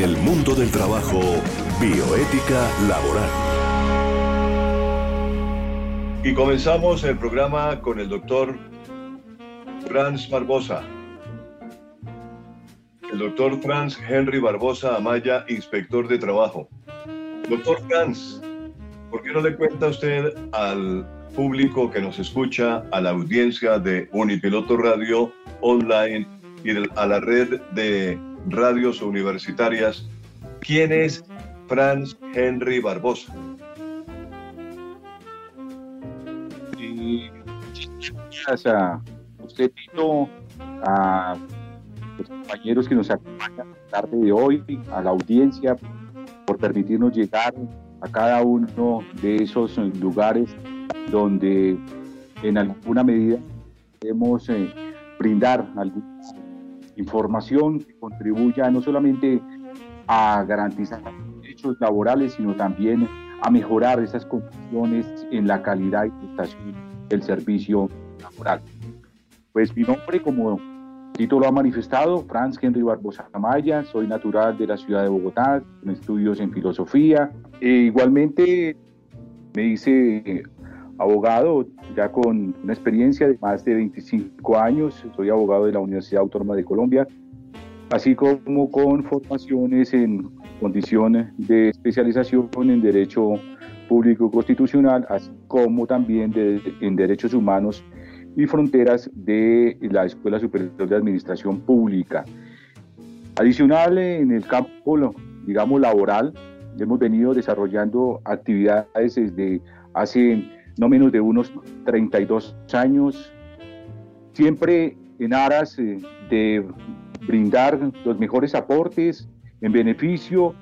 En el mundo del trabajo, bioética laboral. Y comenzamos el programa con el doctor Franz Barbosa. El doctor Franz Henry Barbosa Amaya, inspector de trabajo. Doctor Franz, ¿por qué no le cuenta usted al público que nos escucha, a la audiencia de Unipiloto Radio Online y a la red de radios universitarias, quién es Franz Henry Barbosa? gracias a usted, Tito, a los compañeros que nos acompañan la tarde de hoy, a la audiencia, por permitirnos llegar a cada uno de esos lugares donde en alguna medida podemos eh, brindar alguna información que contribuya no solamente a garantizar derechos laborales, sino también a mejorar esas condiciones en la calidad y prestación del servicio laboral. Pues mi nombre, como Tito lo ha manifestado, Franz Henry Barbosa Amaya, soy natural de la ciudad de Bogotá, con estudios en filosofía. E igualmente me hice abogado ya con una experiencia de más de 25 años, soy abogado de la Universidad Autónoma de Colombia, así como con formaciones en condiciones de especialización en Derecho Público Constitucional, así como también en Derechos Humanos y Fronteras de la Escuela Superior de Administración Pública. Adicional, en el campo, digamos, laboral, hemos venido desarrollando actividades desde hace no menos de unos 32 años, siempre en aras eh, de brindar los mejores aportes en beneficio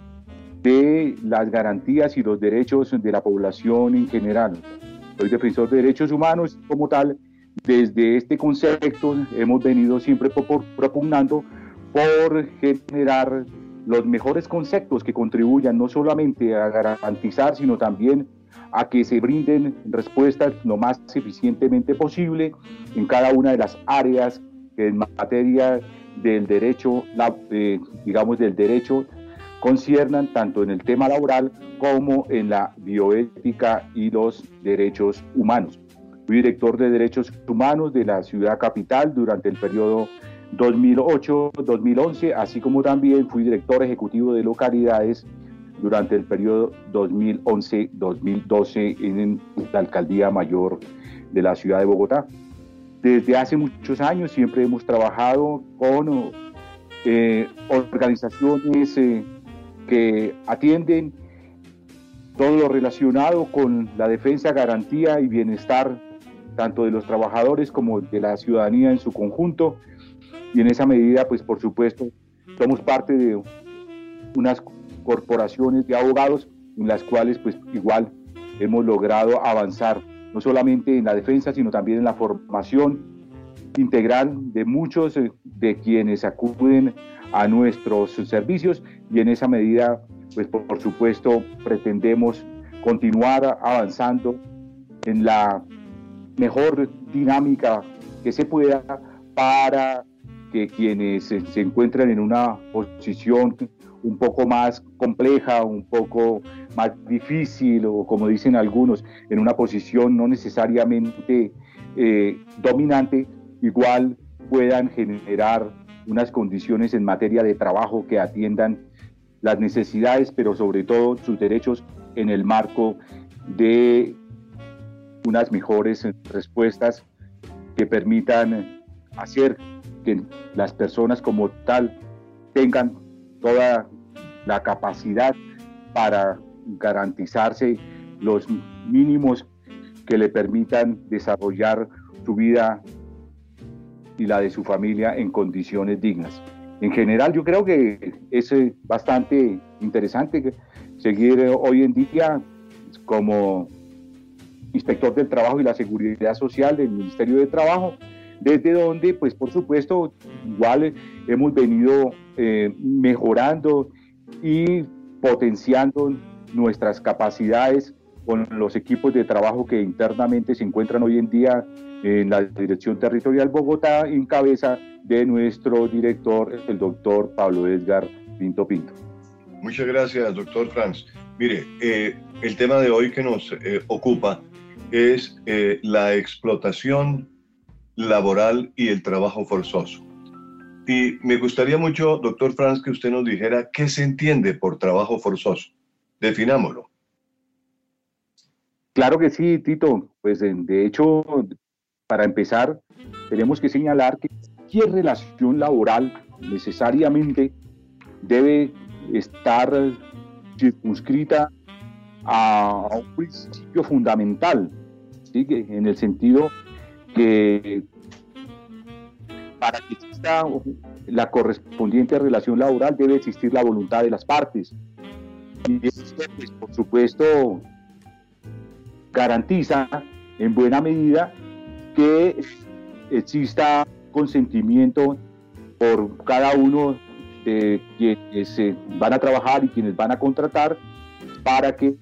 de las garantías y los derechos de la población en general. Soy defensor de derechos humanos como tal. Desde este concepto hemos venido siempre propugnando por generar los mejores conceptos que contribuyan no solamente a garantizar, sino también a que se brinden respuestas lo más eficientemente posible en cada una de las áreas que en materia del derecho, eh, digamos, del derecho conciernan tanto en el tema laboral como en la bioética y los derechos humanos. Fui director de derechos humanos de la ciudad capital durante el periodo 2008-2011, así como también fui director ejecutivo de localidades durante el periodo 2011-2012 en la alcaldía mayor de la ciudad de Bogotá. Desde hace muchos años siempre hemos trabajado con eh, organizaciones eh, que atienden todo lo relacionado con la defensa, garantía y bienestar tanto de los trabajadores como de la ciudadanía en su conjunto. Y en esa medida, pues por supuesto, somos parte de unas corporaciones de abogados en las cuales pues igual hemos logrado avanzar, no solamente en la defensa, sino también en la formación integral de muchos eh, de quienes acuden a nuestros servicios y en esa medida, pues por, supuesto, pretendemos continuar avanzando en la mejor dinámica que se pueda para que quienes se, se, encuentran en una posición un poco más compleja, un poco más difícil o como dicen algunos, en una posición no necesariamente eh, dominante, igual puedan generar unas condiciones en materia de trabajo que atiendan las necesidades, pero sobre todo sus derechos en el marco de unas mejores respuestas que permitan hacer que las personas como tal tengan toda la capacidad para garantizarse los mínimos que le permitan desarrollar su vida y la de su familia en condiciones dignas. En general, yo creo que es eh, bastante interesante seguir eh, hoy en día como inspector del trabajo y la seguridad social del Ministerio de Trabajo, desde donde, pues por supuesto, igual hemos venido eh, mejorando y potenciando nuestras capacidades con los equipos de trabajo que internamente se encuentran hoy en día en la Dirección Territorial Bogotá, en cabeza de nuestro director, el doctor Pablo Edgar Pinto Pinto. Muchas gracias, doctor Franz. Mire, eh, el tema de hoy que nos eh, ocupa es la explotación laboral y el trabajo forzoso. Y me gustaría mucho, doctor Franz, que usted nos dijera qué se entiende por trabajo forzoso. Definámoslo. Claro que sí, Tito. Pues de hecho, para empezar, tenemos que señalar que cualquier relación laboral necesariamente debe estar circunscrita a un principio fundamental, en el sentido que para que la correspondiente relación laboral debe existir la voluntad de las partes. Y esto, pues, por supuesto, garantiza en buena medida que exista consentimiento por cada uno de quienes se van a trabajar y quienes van a contratar para que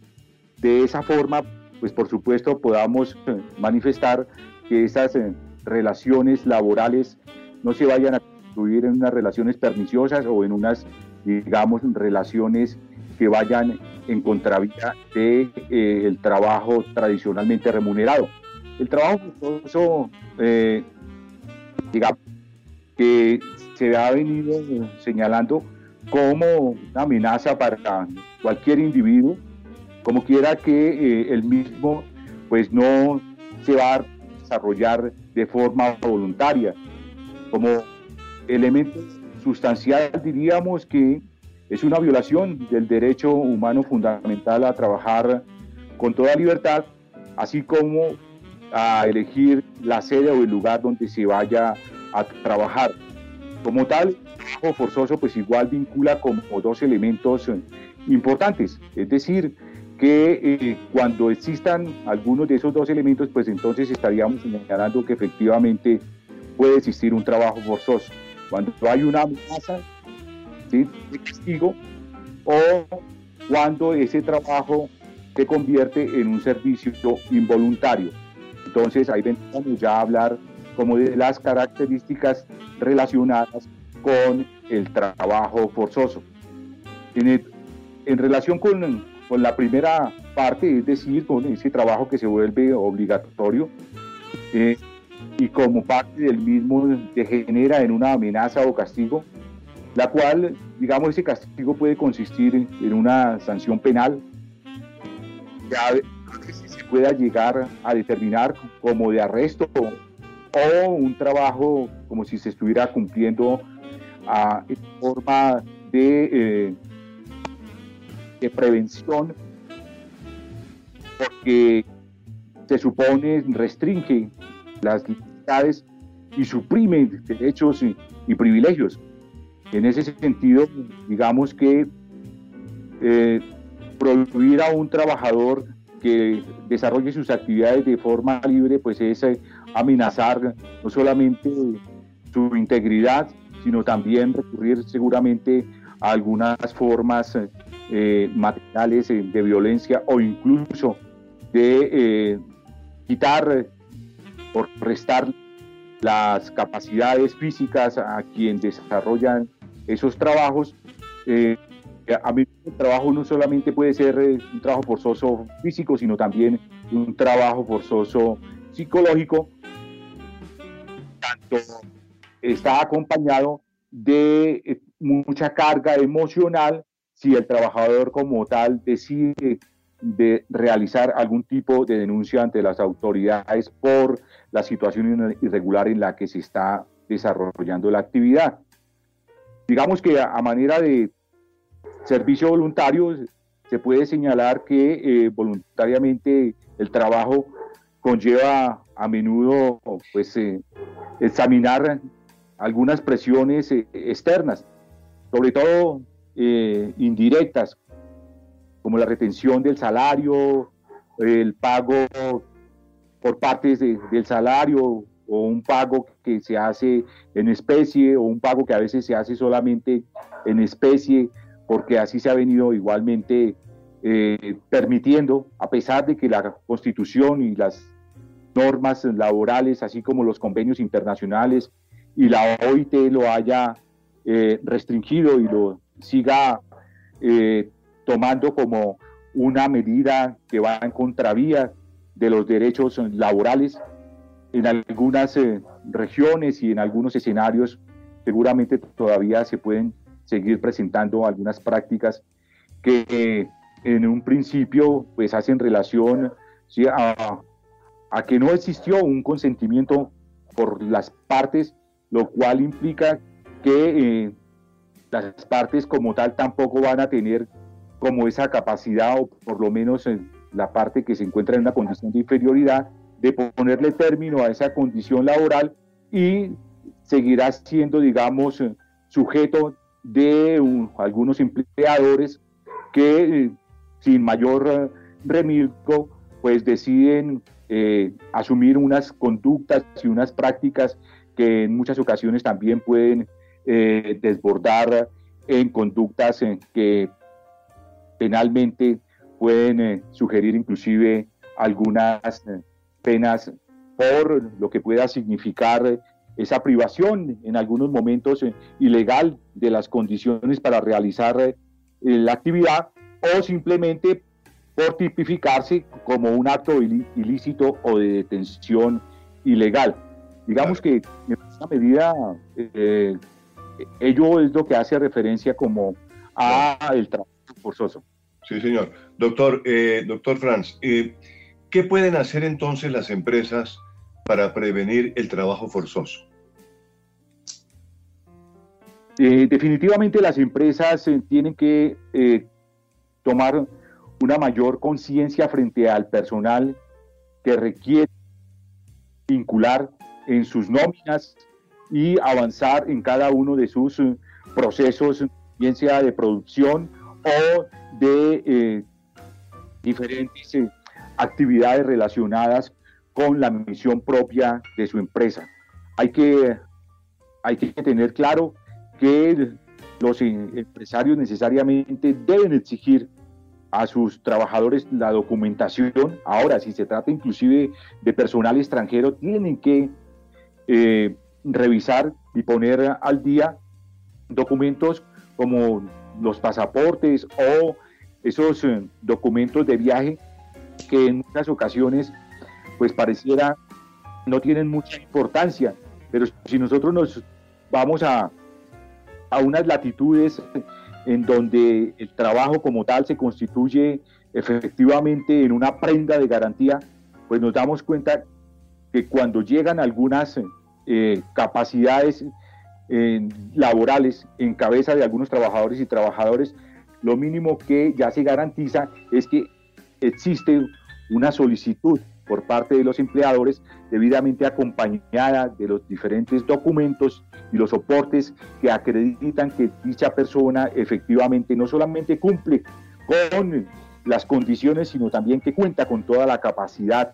de esa forma, pues por supuesto, podamos manifestar que esas eh, relaciones laborales no se vayan a construir en unas relaciones perniciosas o en unas, digamos, relaciones que vayan en contravía de eh, el trabajo tradicionalmente remunerado. El trabajo forzoso, eh, digamos, que se ha venido señalando como una amenaza para cualquier individuo, como quiera que eh, el mismo pues no se va a desarrollar de forma voluntaria. Como elemento sustancial diríamos que es una violación del derecho humano fundamental a trabajar con toda libertad, así como a elegir la sede o el lugar donde se vaya a trabajar. Como tal, trabajo forzoso pues igual vincula como dos elementos importantes, es decir, que eh, cuando existan algunos de esos dos elementos, pues entonces estaríamos señalando que efectivamente puede existir un trabajo forzoso. Cuando hay una amenaza de castigo o cuando ese trabajo se convierte en un servicio involuntario. Entonces ahí vamos ya a hablar como de las características relacionadas con el trabajo forzoso. En, en relación con con la primera parte, es decir, con ese trabajo que se vuelve obligatorio eh, y como parte del mismo degenera en una amenaza o castigo, la cual, digamos, ese castigo puede consistir en una sanción penal, ya se pueda llegar a determinar como de arresto o un trabajo como si se estuviera cumpliendo a, en forma de eh, de prevención, porque se supone restringe las libertades y suprime derechos y, privilegios. En ese sentido, digamos que eh, prohibir a un trabajador que desarrolle sus actividades de forma libre, pues es eh, amenazar no solamente su integridad, sino también recurrir seguramente a algunas formas eh, materiales de violencia o incluso de quitar o restar las capacidades físicas a quien desarrollan esos trabajos. a mí el trabajo no solamente puede ser un trabajo forzoso físico, sino también un trabajo forzoso psicológico. Tanto está acompañado de mucha carga emocional si el trabajador como tal decide de realizar algún tipo de denuncia ante las autoridades por la situación irregular en la que se está desarrollando la actividad. Digamos que a, manera de servicio voluntario se puede señalar que eh, voluntariamente el trabajo conlleva a menudo pues eh, examinar algunas presiones eh, externas, sobre todo indirectas, como la retención del salario, el pago por partes del salario o un pago que se hace en especie o un pago que a veces se hace solamente en especie, porque así se ha venido igualmente eh, permitiendo, a pesar de que la constitución y las normas laborales, así como los convenios internacionales y la OIT lo haya eh, restringido y lo siga eh, tomando como una medida que va en contravía de los derechos laborales. En algunas eh, regiones y en algunos escenarios seguramente todavía se pueden seguir presentando algunas prácticas que en un principio pues hacen relación a, a, que no existió un consentimiento por las partes, lo cual implica que eh, las partes como tal tampoco van a tener como esa capacidad, o por lo menos en la parte que se encuentra en una condición de inferioridad, de ponerle término a esa condición laboral y seguirá siendo, digamos, sujeto de algunos empleadores que eh, sin mayor eh, remilgo, pues deciden eh, asumir unas conductas y unas prácticas que en muchas ocasiones también pueden desbordar en conductas que penalmente pueden sugerir inclusive algunas penas por lo que pueda significar esa privación en algunos momentos eh, ilegal de las condiciones para realizar eh, la actividad o simplemente por tipificarse como un acto ilícito o de detención ilegal. Digamos que en esta medida eh, ello es lo que hace referencia como a el trabajo forzoso. Sí, señor. Doctor, doctor Franz, ¿qué pueden hacer entonces las empresas para prevenir el trabajo forzoso? Eh, definitivamente las empresas eh, tienen que eh, tomar una mayor conciencia frente al personal que requiere vincular en sus nóminas y avanzar en cada uno de sus procesos, bien sea de producción o de diferentes actividades relacionadas con la misión propia de su empresa. Hay que, hay que tener claro que los empresarios necesariamente deben exigir a sus trabajadores la documentación. Ahora, si se trata inclusive de personal extranjero, tienen que eh, revisar y poner al día documentos como los pasaportes o esos eh, documentos de viaje que en muchas ocasiones pues pareciera no tienen mucha importancia, pero si nosotros nos vamos a a unas latitudes en donde el trabajo como tal se constituye efectivamente en una prenda de garantía, pues nos damos cuenta que cuando llegan algunas eh, capacidades eh, laborales en cabeza de algunos trabajadores y trabajadores, lo mínimo que ya se garantiza es que existe una solicitud por parte de los empleadores debidamente acompañada de los diferentes documentos y los soportes que acreditan que dicha persona efectivamente no solamente cumple con las condiciones, sino también que cuenta con toda la capacidad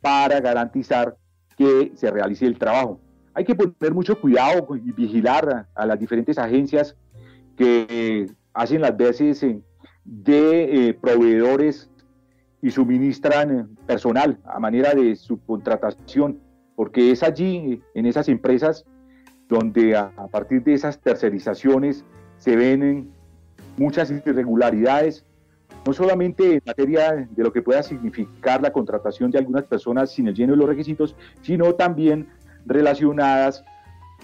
para garantizar que se realice el trabajo. Hay que poner mucho cuidado y vigilar a, las diferentes agencias que hacen las veces de eh, proveedores y suministran personal a manera de subcontratación, porque es allí, en esas empresas, donde a, partir de esas tercerizaciones se ven muchas irregularidades, no solamente en materia de lo que pueda significar la contratación de algunas personas sin el lleno de los requisitos, sino también relacionadas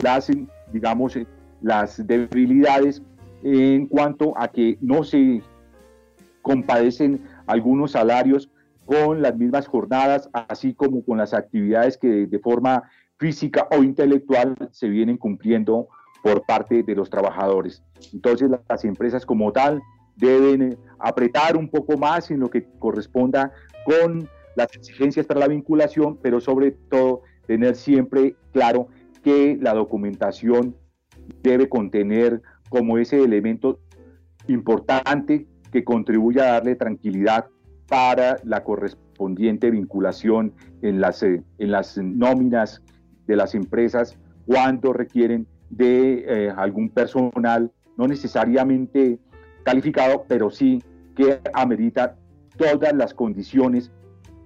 las, digamos, las debilidades en cuanto a que no se compadecen algunos salarios con las mismas jornadas, así como con las actividades que de forma física o intelectual se vienen cumpliendo por parte de los trabajadores. Entonces las empresas como tal deben apretar un poco más en lo que corresponda con las exigencias para la vinculación, pero sobre todo tener siempre claro que la documentación debe contener como ese elemento importante que contribuya a darle tranquilidad para la correspondiente vinculación en las, eh, en las nóminas de las empresas cuando requieren de eh, algún personal, no necesariamente calificado, pero sí que amerita todas las condiciones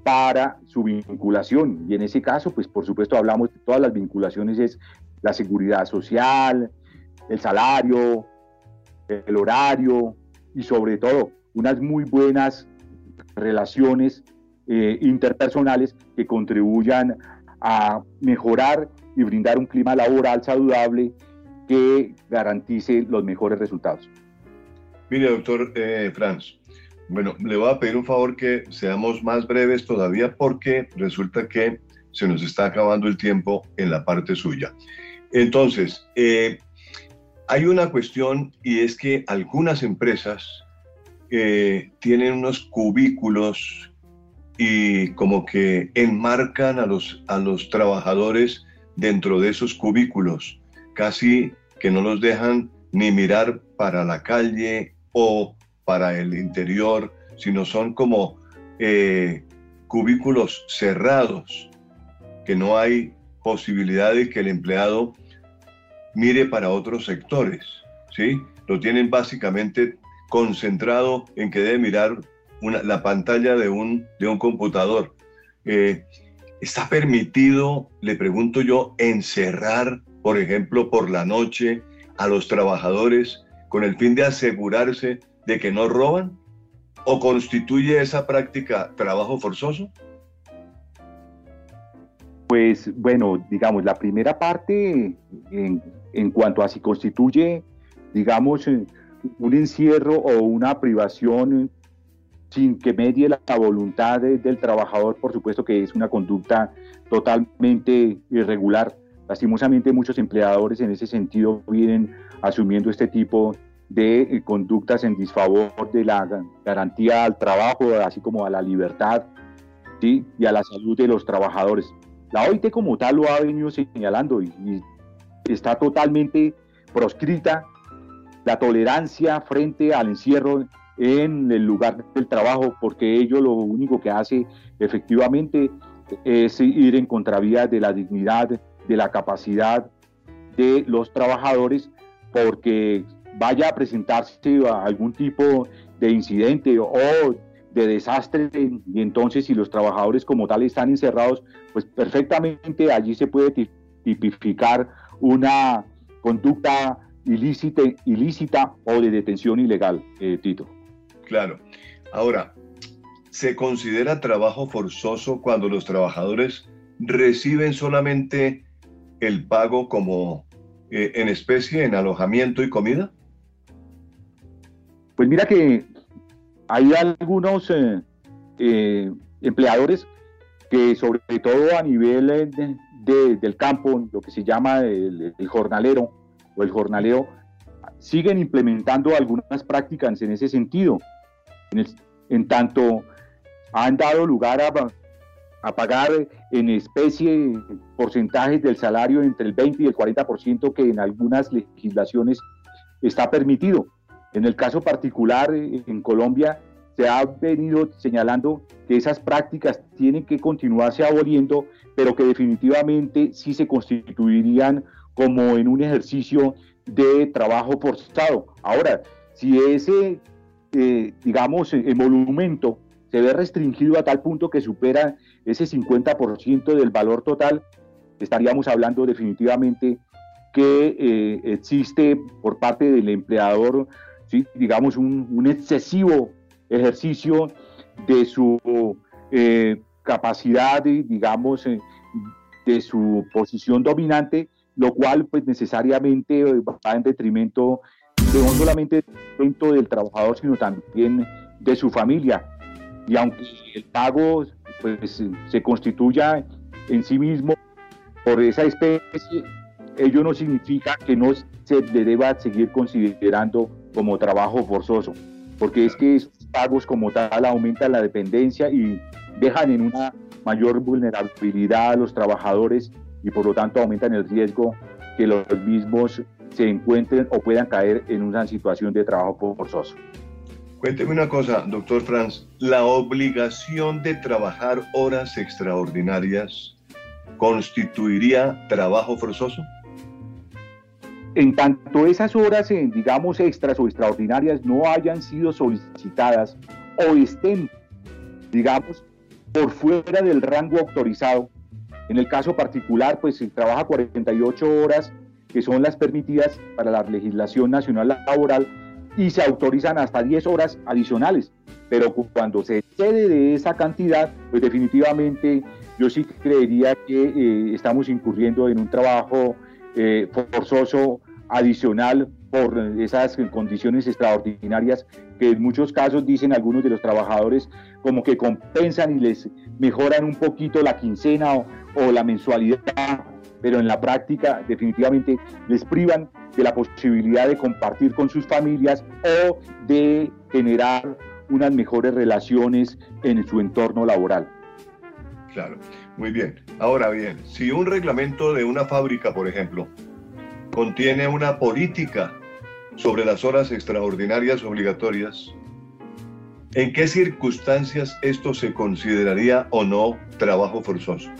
para su vinculación. Y en ese caso, pues por supuesto hablamos de todas las vinculaciones, es la seguridad social, el salario, el horario, y sobre todo unas muy buenas relaciones eh, interpersonales que contribuyan a mejorar y brindar un clima laboral saludable que garantice los mejores resultados. Mire, doctor eh, Franz, bueno, le voy a pedir un favor que seamos más breves todavía porque resulta que se nos está acabando el tiempo en la parte suya. Entonces, eh, hay una cuestión y es que algunas empresas eh, tienen unos cubículos y como que enmarcan a los, a los trabajadores dentro de esos cubículos, casi que no los dejan ni mirar para la calle o para el interior, sino son como eh, cubículos cerrados, que no hay posibilidad de que el empleado mire para otros sectores, ¿sí? Lo tienen básicamente concentrado en que debe mirar la pantalla de un, de un computador. Eh, ¿Está permitido, le pregunto yo, encerrar, por ejemplo, por la noche a los trabajadores con el fin de asegurarse de que no roban? ¿O constituye esa práctica trabajo forzoso? Pues bueno, digamos, la primera parte en, en cuanto a si constituye, digamos, eh, un encierro o una privación sin que medie la voluntad del trabajador, por supuesto que es una conducta totalmente irregular. Lastimosamente muchos empleadores en ese sentido vienen asumiendo este tipo de eh, conductas en disfavor de la garantía al trabajo, así como a la libertad y a la salud de los trabajadores. La OIT como tal lo ha venido señalando y está totalmente proscrita la tolerancia frente al encierro en el lugar del trabajo, porque ello lo único que hace efectivamente es ir en contravía de la dignidad, de la capacidad de los trabajadores, porque vaya a presentarse algún tipo de incidente o de desastre y entonces si los trabajadores como tal están encerrados, pues perfectamente allí se puede tipificar una conducta ilícita, ilícita o de detención ilegal, eh, Tito. Claro. Ahora, ¿se considera trabajo forzoso cuando los trabajadores reciben solamente el pago como eh, en especie, en alojamiento y comida? Pues mira que hay algunos eh, empleadores que sobre todo a nivel del campo, lo que se llama el, jornalero o el jornaleo, siguen implementando algunas prácticas en ese sentido. En, tanto han dado lugar a, a, pagar en especie porcentajes del salario entre el 20 y el 40% que en algunas legislaciones está permitido. En el caso particular en Colombia se ha venido señalando que esas prácticas tienen que continuarse aboliendo, pero que definitivamente sí se constituirían como en un ejercicio de trabajo forzado. Ahora, si ese, eh, digamos, emolumento se ve restringido a tal punto que supera ese 50% del valor total, estaríamos hablando definitivamente que eh, existe por parte del empleador, ¿sí? digamos, un, excesivo ejercicio de su eh, capacidad, digamos, eh, de su posición dominante, lo cual pues necesariamente va en detrimento de no solamente del trabajador, sino también de su familia. Y aunque el pago pues, se constituya en sí mismo por esa especie, ello no significa que no se deba seguir considerando como trabajo forzoso, porque es que pagos como tal aumentan la dependencia y dejan en una mayor vulnerabilidad a los trabajadores y por lo tanto aumentan el riesgo que los mismos se encuentren o puedan caer en una situación de trabajo forzoso. Cuénteme una cosa, doctor Franz, ¿la obligación de trabajar horas extraordinarias constituiría trabajo forzoso? En tanto esas horas, digamos, extras o extraordinarias no hayan sido solicitadas o estén, digamos, por fuera del rango autorizado, en el caso particular, pues se trabaja 48 horas, que son las permitidas para la legislación nacional laboral, y se autorizan hasta 10 horas adicionales. Pero cuando se excede de esa cantidad, pues definitivamente yo sí creería que eh, estamos incurriendo en un trabajo eh, forzoso adicional por esas condiciones extraordinarias que en muchos casos dicen algunos de los trabajadores como que compensan y les mejoran un poquito la quincena o, o la mensualidad, pero en la práctica definitivamente les privan de la posibilidad de compartir con sus familias o de generar unas mejores relaciones en su entorno laboral. Claro, muy bien. Ahora bien, si un reglamento de una fábrica, por ejemplo, contiene una política sobre las horas extraordinarias obligatorias, ¿en qué circunstancias esto se consideraría o no trabajo forzoso?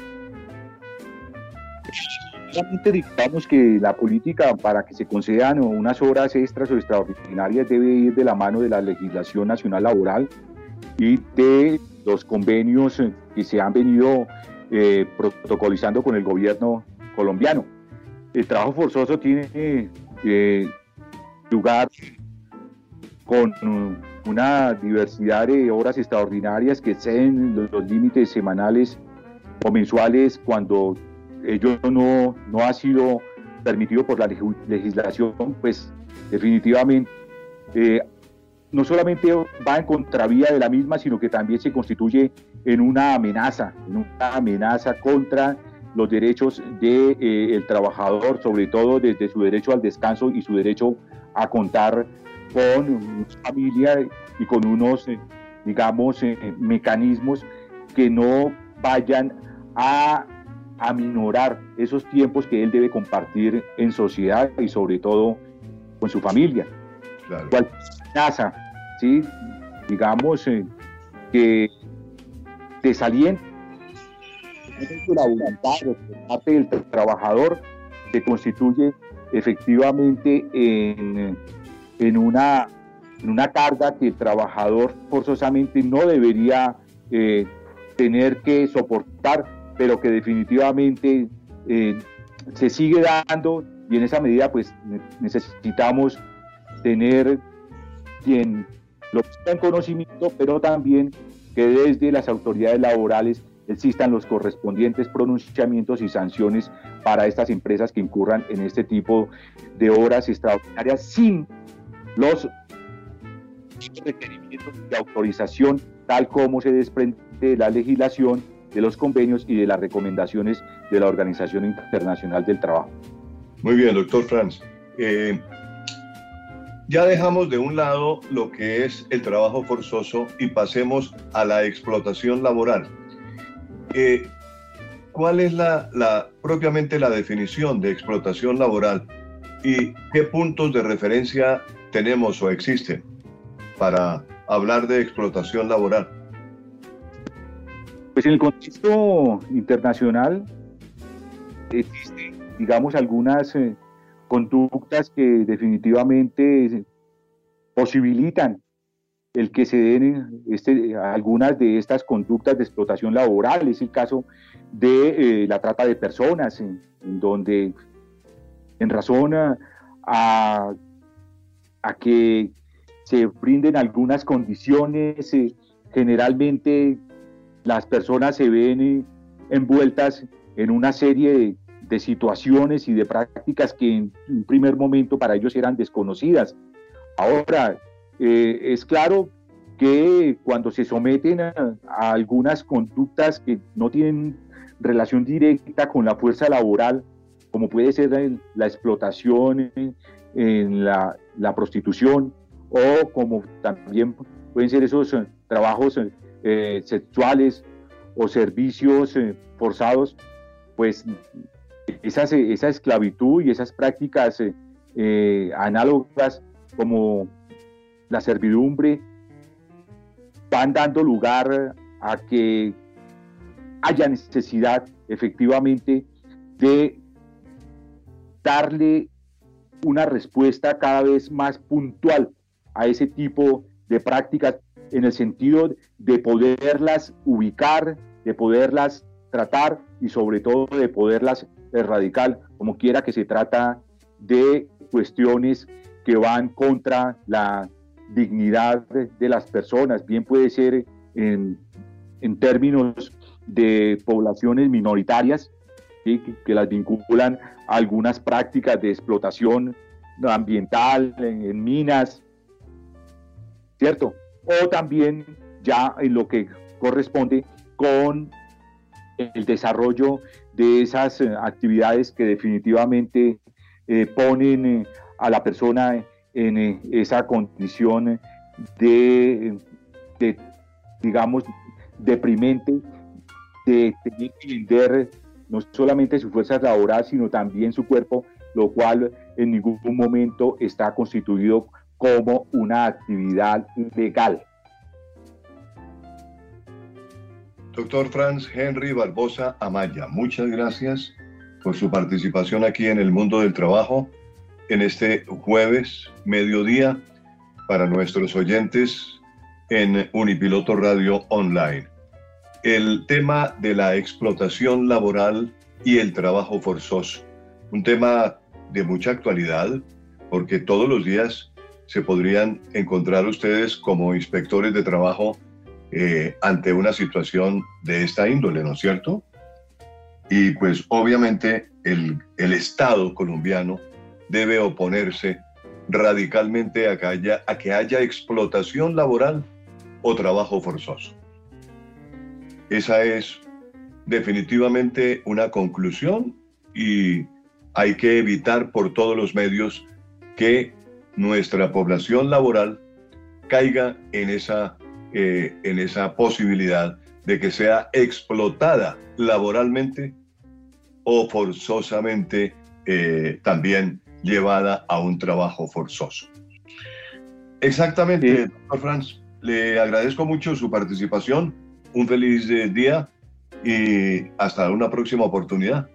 digamos que la política para que se concedan unas horas extras o extraordinarias debe ir de la mano de la legislación nacional laboral y de los convenios que se han venido eh, protocolizando con el gobierno colombiano. El trabajo forzoso tiene eh, lugar con una diversidad de horas extraordinarias que sean los, los límites semanales o mensuales cuando ello no, no ha sido permitido por la legislación, pues definitivamente eh, no solamente va en contravía de la misma, sino que también se constituye en una amenaza, en una amenaza contra los derechos del de, eh, trabajador, sobre todo desde su derecho al descanso y su derecho a contar con familia y con unos, eh, digamos, mecanismos que no vayan a aminorar esos tiempos que él debe compartir en sociedad y sobre todo con su familia. Claro. casa, ¿sí? digamos, eh, que desalienta la voluntad por parte del trabajador se constituye efectivamente en, en, una, en una carga que el trabajador forzosamente no debería eh, tener que soportar pero que definitivamente eh, se sigue dando y en esa medida pues necesitamos tener quien lo está en conocimiento, pero también que desde las autoridades laborales existan los correspondientes pronunciamientos y sanciones para estas empresas que incurran en este tipo de horas extraordinarias sin los requerimientos de autorización tal como se desprende de la legislación de los convenios y de las recomendaciones de la Organización Internacional del Trabajo. Muy bien, doctor Franz. Eh, ya dejamos de un lado lo que es el trabajo forzoso y pasemos a la explotación laboral. Eh, ¿Cuál es la, propiamente la definición de explotación laboral y qué puntos de referencia tenemos o existen para hablar de explotación laboral? Pues en el contexto internacional existen, digamos, algunas eh, conductas que definitivamente posibilitan el que se den este, algunas de estas conductas de explotación laboral. Es el caso de eh, la trata de personas, en, donde en razón a, a, que se brinden algunas condiciones eh, generalmente las personas se ven eh, envueltas en una serie de, situaciones y de prácticas que en un primer momento para ellos eran desconocidas. Ahora, eh, es claro que cuando se someten a, algunas conductas que no tienen relación directa con la fuerza laboral, como puede ser la explotación, en la, prostitución, o como también pueden ser esos eh, trabajos eh, sexuales o servicios forzados, pues esa, esclavitud y esas prácticas análogas como la servidumbre van dando lugar a que haya necesidad efectivamente de darle una respuesta cada vez más puntual a ese tipo de prácticas en el sentido de poderlas ubicar, de poderlas tratar y sobre todo de poderlas erradicar, como quiera que se trata de cuestiones que van contra la dignidad de, las personas, bien puede ser en, términos de poblaciones minoritarias, que, las vinculan a algunas prácticas de explotación ambiental en, minas, ¿cierto? O también ya en lo que corresponde con el desarrollo de esas eh, actividades que definitivamente eh, ponen eh, a la persona en esa condición de, digamos, deprimente, de tener que vender no solamente su fuerza laboral, sino también su cuerpo, lo cual en ningún momento está constituido como una actividad legal. Doctor Franz Henry Barbosa Amaya, muchas gracias por su participación aquí en el mundo del trabajo en este jueves mediodía para nuestros oyentes en Unipiloto Radio Online. El tema de la explotación laboral y el trabajo forzoso. Un tema de mucha actualidad porque todos los días se podrían encontrar ustedes como inspectores de trabajo eh, ante una situación de esta índole, ¿no es cierto? Y pues obviamente el, el Estado colombiano debe oponerse radicalmente a que, haya, explotación laboral o trabajo forzoso. Esa es definitivamente una conclusión y hay que evitar por todos los medios que nuestra población laboral caiga en esa, eh, en esa posibilidad de que sea explotada laboralmente o forzosamente eh, también llevada a un trabajo forzoso. Exactamente, doctor Franz. Le agradezco mucho su participación. Un feliz eh, día y hasta una próxima oportunidad.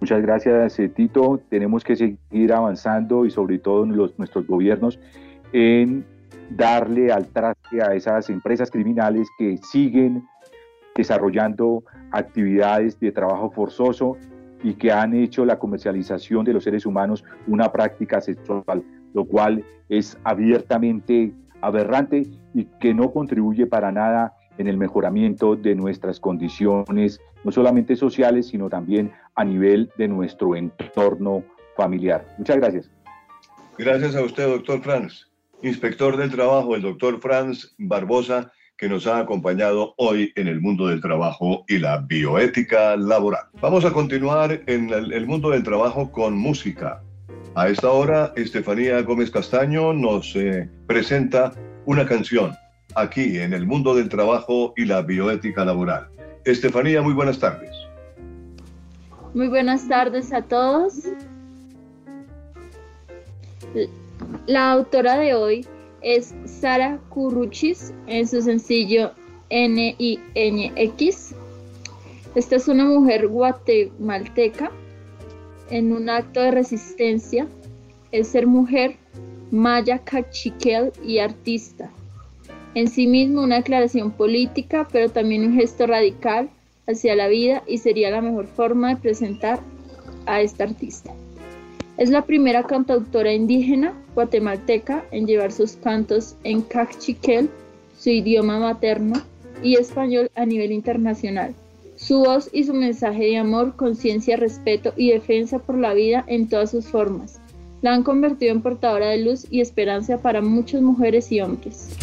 Muchas gracias, eh, Tito. Tenemos que seguir avanzando y sobre todo los, nuestros gobiernos en darle al traste a esas empresas criminales que siguen desarrollando actividades de trabajo forzoso y que han hecho la comercialización de los seres humanos una práctica sexual, lo cual es abiertamente aberrante y que no contribuye para nada en el mejoramiento de nuestras condiciones, no solamente sociales, sino también a nivel de nuestro entorno familiar. Muchas gracias. Gracias a usted, doctor Franz. Inspector del Trabajo, el doctor Franz Barbosa, que nos ha acompañado hoy en el mundo del trabajo y la bioética laboral. Vamos a continuar en el, mundo del trabajo con música. A esta hora, Estefanía Gómez Castaño nos eh, presenta una canción aquí en el mundo del trabajo y la bioética laboral. Estefanía, muy buenas tardes. Muy buenas tardes a todos. La autora de hoy es Sara Curruchis en su sencillo N-I-N-X. Esta es una mujer guatemalteca en un acto de resistencia. Es ser mujer, maya cachiquel y artista en sí mismo una declaración política, pero también un gesto radical hacia la vida y sería la mejor forma de presentar a esta artista. Es la primera cantautora indígena guatemalteca en llevar sus cantos en cachiquel, su idioma materno, y español a nivel internacional. Su voz y su mensaje de amor, conciencia, respeto y defensa por la vida en todas sus formas la han convertido en portadora de luz y esperanza para muchas mujeres y hombres.